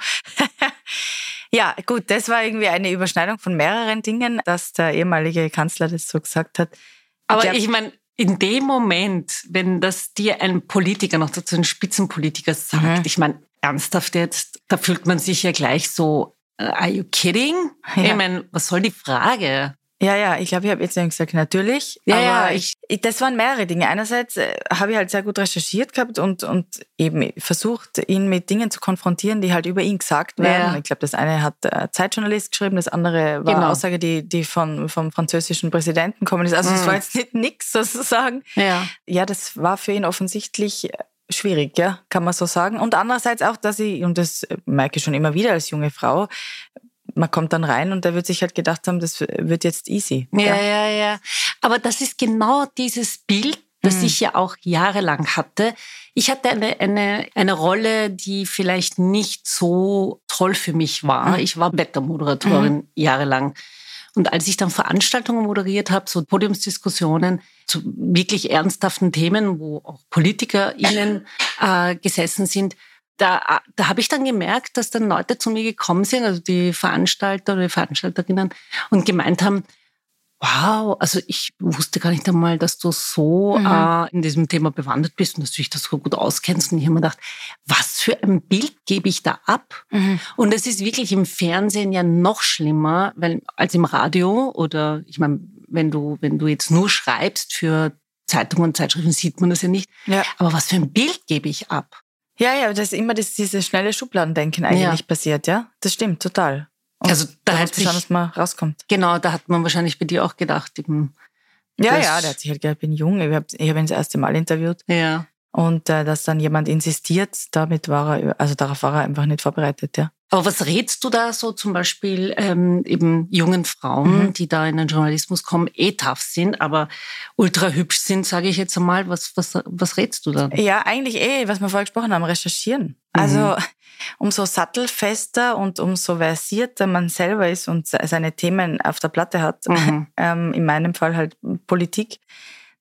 [LAUGHS] ja, gut, das war irgendwie eine Überschneidung von mehreren Dingen, dass der ehemalige Kanzler das so gesagt hat. Aber ich, ich meine, in dem Moment, wenn das dir ein Politiker, noch dazu ein Spitzenpolitiker sagt, mhm. ich meine, ernsthaft jetzt, da fühlt man sich ja gleich so are you kidding? Ja. Ich meine, was soll die Frage? Ja, ja, ich glaube, ich habe jetzt gesagt, natürlich. Ja, aber ja, ich, ich, das waren mehrere Dinge. Einerseits äh, habe ich halt sehr gut recherchiert gehabt und, und eben versucht, ihn mit Dingen zu konfrontieren, die halt über ihn gesagt werden. Ja. Ich glaube, das eine hat der Zeitjournalist geschrieben, das andere war genau. eine Aussage, die, die von, vom französischen Präsidenten kommen ist. Also, es mhm. war jetzt nicht nix sozusagen. Ja. ja, das war für ihn offensichtlich schwierig, ja, kann man so sagen. Und andererseits auch, dass ich, und das merke ich schon immer wieder als junge Frau, man kommt dann rein und der wird sich halt gedacht haben, das wird jetzt easy. Ja, ja, ja. ja. Aber das ist genau dieses Bild, das mhm. ich ja auch jahrelang hatte. Ich hatte eine, eine, eine Rolle, die vielleicht nicht so toll für mich war. Mhm. Ich war Wettermoderatorin mhm. jahrelang. Und als ich dann Veranstaltungen moderiert habe, so Podiumsdiskussionen zu wirklich ernsthaften Themen, wo auch PolitikerInnen [LAUGHS] äh, gesessen sind, da, da habe ich dann gemerkt, dass dann Leute zu mir gekommen sind, also die Veranstalter oder die Veranstalterinnen, und gemeint haben, wow, also ich wusste gar nicht einmal, dass du so mhm. äh, in diesem Thema bewandert bist und dass du dich das so gut auskennst. Und ich habe mir gedacht, was für ein Bild gebe ich da ab? Mhm. Und es ist wirklich im Fernsehen ja noch schlimmer, weil, als im Radio oder ich meine, wenn du, wenn du jetzt nur schreibst für Zeitungen und Zeitschriften, sieht man das ja nicht. Ja. Aber was für ein Bild gebe ich ab? Ja, ja, das ist immer das, dieses schnelle Schubladendenken eigentlich ja. passiert, ja. Das stimmt, total. Und also da, da hat sich, schauen, dass man rauskommt. Genau, da hat man wahrscheinlich bei dir auch gedacht. Eben, ja, ja, der hat sich halt gedacht, ich bin jung, ich habe ich hab ihn das erste Mal interviewt. Ja. Und äh, dass dann jemand insistiert, damit war er, also darauf war er einfach nicht vorbereitet, ja. Aber was rätst du da so zum Beispiel ähm, eben jungen Frauen, mhm. die da in den Journalismus kommen, eh tough sind, aber ultra hübsch sind, sage ich jetzt einmal. Was, was, was rätst du da? Ja, eigentlich eh, was wir vorher gesprochen haben, recherchieren. Mhm. Also [LAUGHS] umso sattelfester und umso versierter man selber ist und seine Themen auf der Platte hat, mhm. [LAUGHS] ähm, in meinem Fall halt Politik,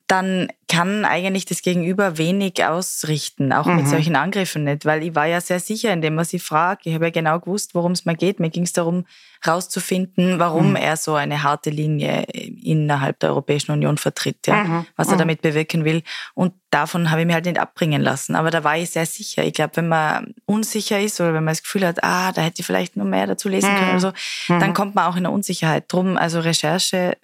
dann kann eigentlich das Gegenüber wenig ausrichten, auch mhm. mit solchen Angriffen nicht, weil ich war ja sehr sicher, indem man sie fragt. Ich habe ja genau gewusst, worum es mir geht. Mir ging es darum, rauszufinden, warum mhm. er so eine harte Linie innerhalb der Europäischen Union vertritt, ja, mhm. was er mhm. damit bewirken will. Und davon habe ich mich halt nicht abbringen lassen. Aber da war ich sehr sicher. Ich glaube, wenn man unsicher ist oder wenn man das Gefühl hat, ah, da hätte ich vielleicht noch mehr dazu lesen können oder so, mhm. dann kommt man auch in eine Unsicherheit. Drum, also Recherche,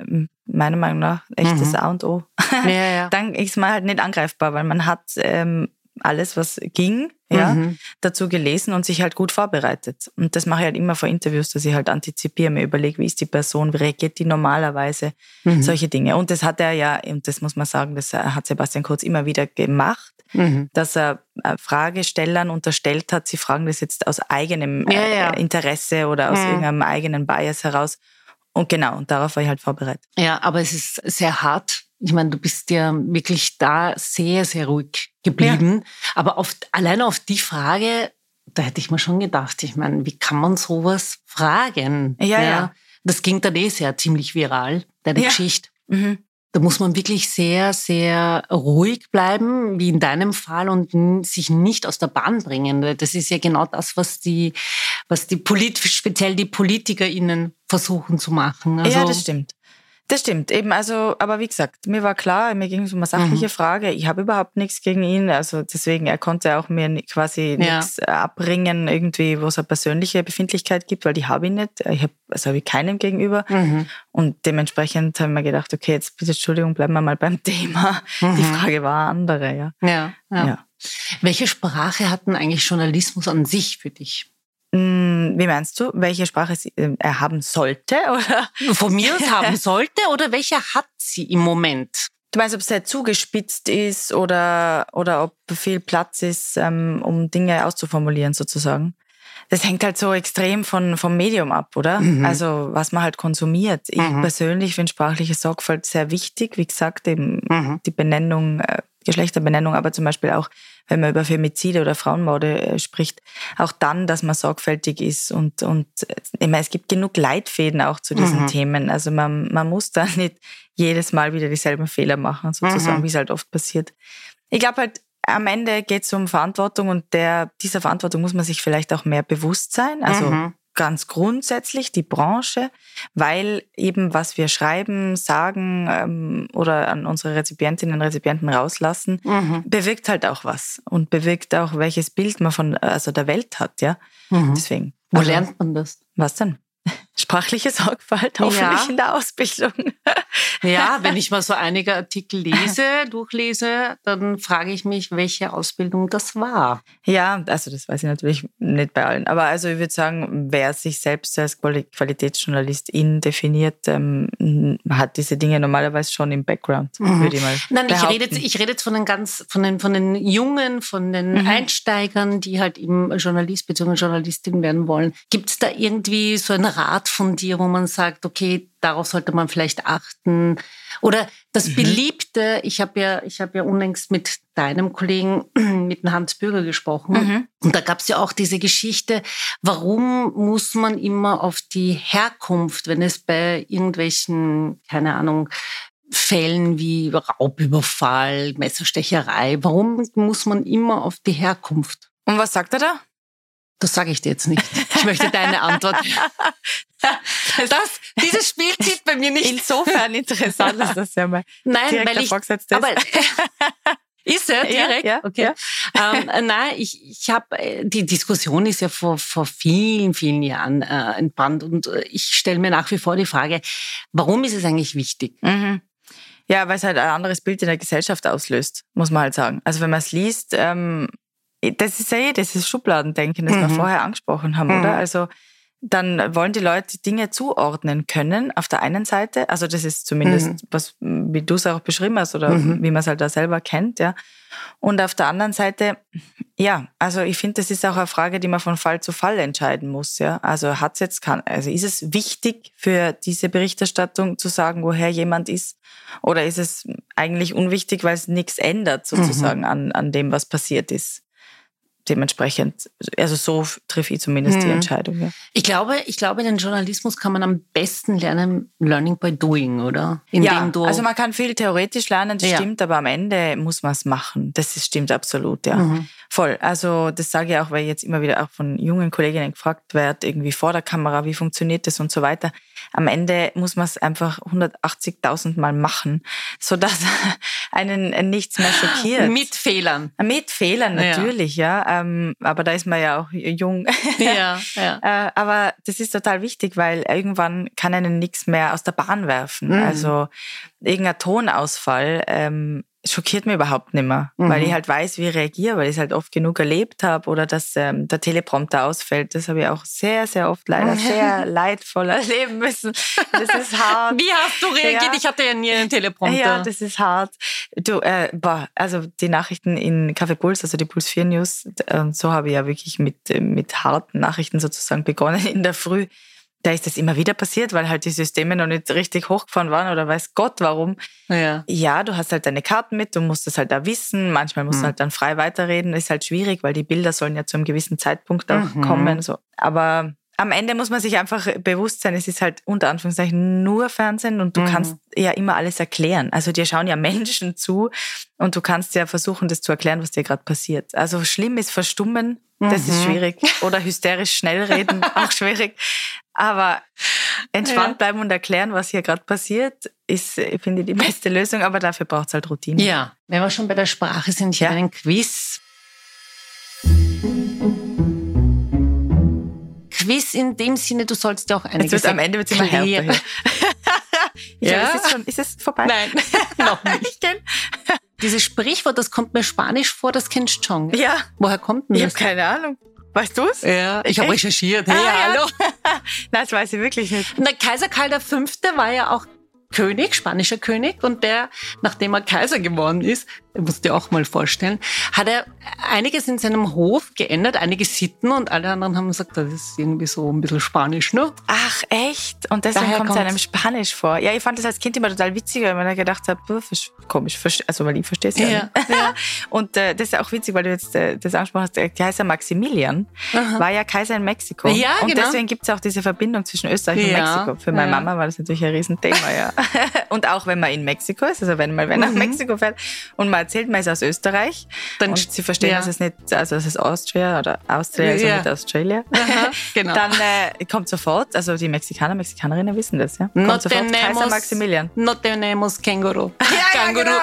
meiner Meinung nach, echt das mhm. A und O. Ja, ja. [LAUGHS] dann ist man halt nicht angreifbar, weil man hat ähm, alles, was ging, ja, mhm. dazu gelesen und sich halt gut vorbereitet. Und das mache ich halt immer vor Interviews, dass ich halt antizipiere, mir überlege, wie ist die Person, wie reagiert die normalerweise, mhm. solche Dinge. Und das hat er ja, und das muss man sagen, das hat Sebastian Kurz immer wieder gemacht, mhm. dass er äh, Fragestellern unterstellt hat, sie fragen das jetzt aus eigenem ja, ja. Äh, Interesse oder aus irgendeinem eigenen Bias heraus. Und genau, und darauf war ich halt vorbereitet. Ja, aber es ist sehr hart, ich meine, du bist ja wirklich da sehr, sehr ruhig geblieben. Ja. Aber auf, allein auf die Frage, da hätte ich mir schon gedacht, ich meine, wie kann man sowas fragen? Ja, ja. ja. Das ging dann eh sehr ziemlich viral, deine ja. Geschichte. Mhm. Da muss man wirklich sehr, sehr ruhig bleiben, wie in deinem Fall, und sich nicht aus der Bahn bringen. Das ist ja genau das, was die, was die Polit speziell die PolitikerInnen versuchen zu machen. Also, ja, das stimmt. Das stimmt, eben, also, aber wie gesagt, mir war klar, mir ging es um eine sachliche mhm. Frage. Ich habe überhaupt nichts gegen ihn, also deswegen, er konnte auch mir quasi ja. nichts abbringen, irgendwie, wo es eine persönliche Befindlichkeit gibt, weil die habe ich nicht. Ich habe, also habe ich keinem gegenüber. Mhm. Und dementsprechend habe ich mir gedacht, okay, jetzt bitte Entschuldigung, bleiben wir mal beim [LAUGHS] Thema. Mhm. Die Frage war eine andere, ja. ja. Ja, ja. Welche Sprache hat denn eigentlich Journalismus an sich für dich? Hm, wie meinst du, welche Sprache äh, er haben sollte? [LAUGHS] Oder? Von mir aus haben [LAUGHS] sollte oder welche hat sie im Moment? Du meinst, ob es sehr zugespitzt ist oder, oder ob viel Platz ist, ähm, um Dinge auszuformulieren sozusagen? Das hängt halt so extrem von, vom Medium ab, oder? Mhm. Also was man halt konsumiert. Ich mhm. persönlich finde sprachliche Sorgfalt sehr wichtig. Wie gesagt, eben mhm. die Benennung, äh, Geschlechterbenennung, aber zum Beispiel auch wenn man über Femizide oder Frauenmorde äh, spricht, auch dann, dass man sorgfältig ist und, und äh, ich meine, es gibt genug Leitfäden auch zu diesen mhm. Themen. Also man, man muss da [LAUGHS] nicht jedes Mal wieder dieselben Fehler machen, sozusagen, mhm. wie es halt oft passiert. Ich glaube halt, am Ende geht es um Verantwortung und der, dieser Verantwortung muss man sich vielleicht auch mehr bewusst sein. Also mhm ganz grundsätzlich die Branche, weil eben was wir schreiben, sagen ähm, oder an unsere Rezipientinnen und Rezipienten rauslassen, mhm. bewirkt halt auch was und bewirkt auch, welches Bild man von also der Welt hat, ja. Mhm. Deswegen. Wo also, lernt man das? Was denn? Sprachliche Sorgfalt, hoffentlich ja. in der Ausbildung. [LAUGHS] Ja, wenn ich mal so einige Artikel lese, [LAUGHS] durchlese, dann frage ich mich, welche Ausbildung das war. Ja, also das weiß ich natürlich nicht bei allen. Aber also ich würde sagen, wer sich selbst als Qualitätsjournalistin definiert, ähm, hat diese Dinge normalerweise schon im Background, mhm. würde ich mal Nein, ich rede, jetzt, ich rede jetzt von den ganz, von den, von den Jungen, von den mhm. Einsteigern, die halt eben Journalist bzw. Journalistin werden wollen. Gibt es da irgendwie so einen Rat von dir, wo man sagt, okay, darauf sollte man vielleicht achten? Oder das mhm. Beliebte, ich habe ja, ich habe ja unlängst mit deinem Kollegen, [CLEARS THROAT] mit dem Hans Bürger gesprochen. Mhm. Und da gab es ja auch diese Geschichte, warum muss man immer auf die Herkunft, wenn es bei irgendwelchen, keine Ahnung, Fällen wie Raubüberfall, Messerstecherei, warum muss man immer auf die Herkunft? Und was sagt er da? Das sage ich dir jetzt nicht. Ich möchte deine Antwort. Das, dieses Spiel zieht bei mir nicht. Insofern interessant ist das ja mal. Nein, weil ich, Vorgesetzte aber, Ist [LAUGHS] er direkt? Ja, ja okay. Ja. Ähm, nein, ich, ich habe äh, die Diskussion ist ja vor vor vielen vielen Jahren äh, entbrannt und äh, ich stelle mir nach wie vor die Frage, warum ist es eigentlich wichtig? Mhm. Ja, weil es halt ein anderes Bild in der Gesellschaft auslöst, muss man halt sagen. Also wenn man es liest, ähm, das ist ja eh dieses Schubladendenken, das mhm. wir vorher angesprochen haben, mhm. oder? Also dann wollen die Leute Dinge zuordnen können auf der einen Seite. Also das ist zumindest, mhm. was, wie du es auch beschrieben hast oder mhm. wie man es halt da selber kennt, ja. Und auf der anderen Seite, ja, also ich finde, das ist auch eine Frage, die man von Fall zu Fall entscheiden muss, ja. Also hat's jetzt kann, also ist es wichtig für diese Berichterstattung zu sagen, woher jemand ist? Oder ist es eigentlich unwichtig, weil es nichts ändert sozusagen mhm. an, an dem, was passiert ist? Dementsprechend, also so treffe ich zumindest hm. die Entscheidung. Ja. Ich glaube, ich glaube, den Journalismus kann man am besten lernen, learning by doing, oder? Indem ja, also man kann viel theoretisch lernen, das ja. stimmt, aber am Ende muss man es machen. Das ist, stimmt absolut, ja. Mhm. Voll. Also das sage ich auch, weil ich jetzt immer wieder auch von jungen Kolleginnen gefragt werde, irgendwie vor der Kamera, wie funktioniert das und so weiter. Am Ende muss man es einfach 180.000 Mal machen, sodass [LAUGHS] einen nichts mehr schockiert. Mit Fehlern. Mit Fehlern natürlich, ja. ja. Ähm, aber da ist man ja auch jung. Ja, ja. [LAUGHS] Äh, aber das ist total wichtig, weil irgendwann kann einen nichts mehr aus der Bahn werfen. Mhm. Also irgendein Tonausfall ähm, schockiert mich überhaupt nicht mehr, mhm. weil ich halt weiß, wie ich reagiere, weil ich es halt oft genug erlebt habe oder dass ähm, der Teleprompter ausfällt. Das habe ich auch sehr, sehr oft leider [LAUGHS] sehr leidvoll erleben müssen. Das ist [LAUGHS] hart. wie hast du reagiert? Ja. Ich hatte ja nie einen Teleprompter. Ja, das ist hart. Du, äh, boah, also die Nachrichten in Café Puls, also die Puls 4 News, äh, so habe ich ja wirklich mit, mit harten Nachrichten sozusagen begonnen in der Früh da ist das immer wieder passiert, weil halt die Systeme noch nicht richtig hochgefahren waren oder weiß Gott warum. Ja, ja du hast halt deine Karten mit, du musst das halt da wissen. Manchmal musst mhm. du halt dann frei weiterreden. Ist halt schwierig, weil die Bilder sollen ja zu einem gewissen Zeitpunkt auch mhm. kommen. So. Aber am Ende muss man sich einfach bewusst sein, es ist halt unter Anführungszeichen nur Fernsehen und du mhm. kannst ja immer alles erklären. Also dir schauen ja [LAUGHS] Menschen zu und du kannst ja versuchen, das zu erklären, was dir gerade passiert. Also schlimm ist verstummen, das mhm. ist schwierig. Oder hysterisch schnell reden, [LAUGHS] auch schwierig. Aber entspannt bleiben und erklären, was hier gerade passiert, ist, finde ich, die beste Lösung. Aber dafür braucht es halt Routine. Ja, wenn wir schon bei der Sprache sind, ich ja. habe einen Quiz. Quiz in dem Sinne, du sollst ja auch einiges Jetzt wird am Ende wird es immer härter. ja? [LAUGHS] Ist es, schon, ist es vorbei? Nein, [LAUGHS] noch nicht. [LAUGHS] Dieses Sprichwort, das kommt mir spanisch vor, das kennst du schon. Ja. Woher kommt denn das? Ich habe keine Ahnung. Weißt du es? Ja, ich habe recherchiert. Hey, ah, hallo. Ja. Nein, das weiß ich wirklich nicht. Na, Kaiser Karl V. war ja auch König, spanischer König, und der, nachdem er Kaiser geworden ist, musst dir auch mal vorstellen, hat er einiges in seinem Hof geändert, einige Sitten und alle anderen haben gesagt, das ist irgendwie so ein bisschen Spanisch, ne? Ach, echt? Und deswegen Daher kommt es einem Spanisch vor. Ja, ich fand das als Kind immer total witzig, weil man da gedacht hat, komisch, also weil ich verstehe es ja, ja, ja. [LAUGHS] Und äh, das ist auch witzig, weil du jetzt äh, das angesprochen hast, der Kaiser Maximilian Aha. war ja Kaiser in Mexiko. Ja, und genau. deswegen gibt es auch diese Verbindung zwischen Österreich ja, und Mexiko. Für meine Mama war das natürlich ein Riesenthema, ja. [LAUGHS] und auch wenn man in Mexiko ist, also wenn man wenn nach mhm. Mexiko fährt und man erzählt, man ist aus Österreich dann, und sie verstehen, ja. dass es nicht, also es ist Austria oder Austria, also ja. nicht Australia, Aha, genau. dann äh, kommt sofort, also die Mexikaner, Mexikanerinnen wissen das, ja, kommt no sofort tenemos, Kaiser Maximilian. No tenemos Känguru. [LAUGHS] Ja, Känguru. genau.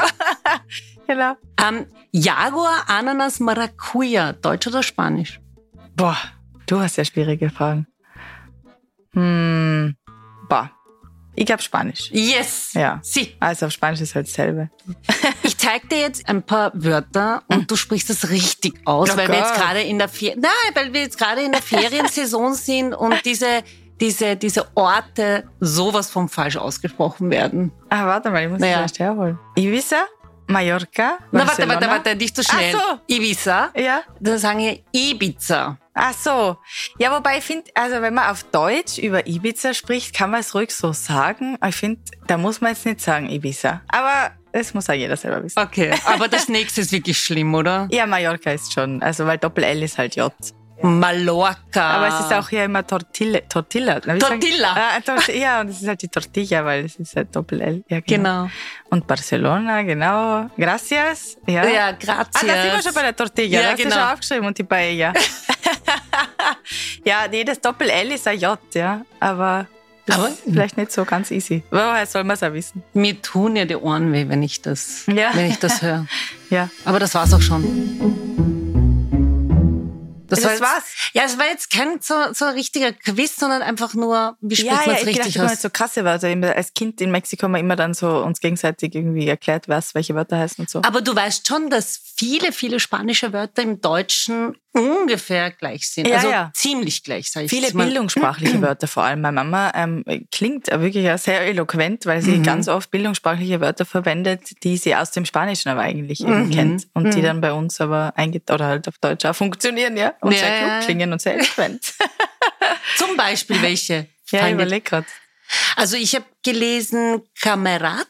[LAUGHS] genau. Um, Jaguar, Ananas, Maracuja, Deutsch oder Spanisch? Boah, du hast ja schwierige Fragen. Hm, boah. Ich glaube Spanisch. Yes. Ja. Sie. Also auf Spanisch ist halt dasselbe. [LAUGHS] Ich zeige dir jetzt ein paar Wörter und du sprichst das richtig aus, oh weil Gott. wir jetzt gerade in der Fer Nein, weil wir jetzt gerade in der Feriensaison [LAUGHS] sind und diese diese, diese Orte sowas vom falsch ausgesprochen werden. Ah, warte mal, ich muss naja. das erst herholen. Ibiza, Mallorca, Barcelona. Na, warte, warte, warte, nicht so schnell. Ach so. Ibiza. Ja. Dann sagen wir Ibiza. Ach so. Ja, wobei ich finde, also wenn man auf Deutsch über Ibiza spricht, kann man es ruhig so sagen. Ich finde, da muss man jetzt nicht sagen Ibiza. Aber das muss auch jeder selber wissen. Okay, aber das nächste ist wirklich schlimm, oder? [LAUGHS] Ja, Mallorca ist schon. Also, weil Doppel-L ist halt J. Mallorca. Aber es ist auch hier immer Tortilla. Tortilla. Tortilla. Ah, Tor ja, und es ist halt die Tortilla, weil es ist halt Doppel-L. Ja, genau. genau. Und Barcelona, genau. Gracias. Ja, ja gracias. Ah, da sind wir schon bei der Tortilla. Ja, das genau. ist schon aufgeschrieben und die Paella. [LAUGHS] [LAUGHS] ja, nee, das Doppel-L ist ein J, ja. Aber aber vielleicht nicht so ganz easy. Woher soll man es auch wissen? Mir tun ja die Ohren weh, wenn ich das, ja. wenn ich das höre. [LAUGHS] ja. Aber das war's auch schon. Das, das war's. Ja, es war jetzt kein so, so ein richtiger Quiz, sondern einfach nur, wie spricht ja, man es ja, richtig gedacht, aus? so krasse Wörter. Als Kind in Mexiko haben wir immer dann so uns gegenseitig irgendwie erklärt, was welche Wörter heißen und so. Aber du weißt schon, dass viele, viele spanische Wörter im Deutschen ungefähr gleich sind. Ja, also ja. ziemlich gleich, sage ich Viele bildungssprachliche [CLEARS THROAT] Wörter vor allem. Meine Mama ähm, klingt wirklich sehr eloquent, weil sie mhm. ganz oft bildungssprachliche Wörter verwendet, die sie aus dem Spanischen aber eigentlich eben mhm. kennt und mhm. die dann bei uns aber eingeht oder halt auf Deutsch auch funktionieren, ja. Und ja, sehr klug klingen und sehr eloquent. [LAUGHS] [LAUGHS] Zum Beispiel welche? Ja, ich überleg grad. Also ich habe gelesen Kamerad.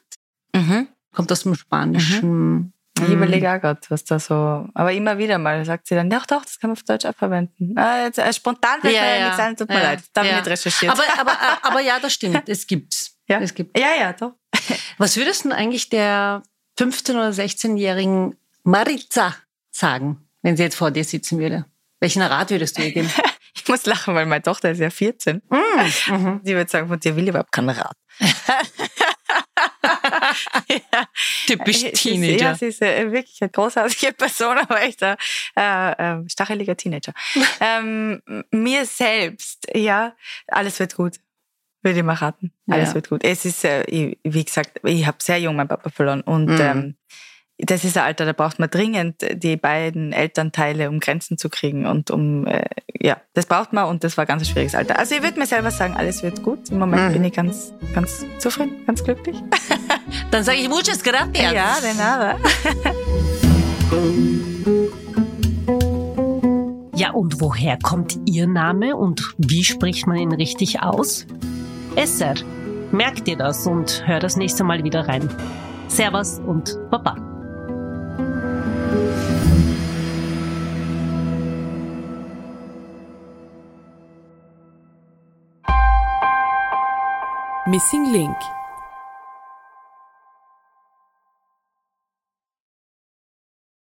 Mhm. Kommt aus dem Spanischen. Mhm. Ich überlege auch gerade, was da so, aber immer wieder mal sagt sie dann, ja doch, das kann man auf Deutsch auch verwenden. Ah, jetzt, äh, spontan fällt ja, mir ja. nichts ein, tut mir ja, leid, da habe ich nicht recherchiert. Aber, aber, [LAUGHS] aber ja, das stimmt, es gibt's. Ja, es gibt. ja, ja, doch. [LAUGHS] Was würdest du eigentlich der 15- oder 16-jährigen Maritza sagen, wenn sie jetzt vor dir sitzen würde? Welchen Rat würdest du ihr geben? [LAUGHS] ich muss lachen, weil meine Tochter ist ja 14. Mm, mhm. Sie würde sagen, von dir will ich überhaupt keinen Rat. Ja. Typisch Teenager. Ja, sie ist äh, wirklich eine großartige [LAUGHS] Person, aber echt ein äh, äh, stacheliger Teenager. [LAUGHS] ähm, mir selbst, ja, alles wird gut. Würde ich mal raten. Alles ja. wird gut. Es ist, äh, wie gesagt, ich habe sehr jung meinen Papa verloren und mhm. ähm, das ist ein Alter, da braucht man dringend die beiden Elternteile, um Grenzen zu kriegen und um, äh, ja, das braucht man und das war ein ganz schwieriges Alter. Also ich würde mir selber sagen, alles wird gut. Im Moment mhm. bin ich ganz, ganz zufrieden, ganz glücklich. [LAUGHS] Dann sage ich muchas gracias. Ja, de nada. [LAUGHS] Ja, und woher kommt Ihr Name und wie spricht man ihn richtig aus? Esser. Merkt ihr das und hört das nächste Mal wieder rein. Servus und Baba. Missing Link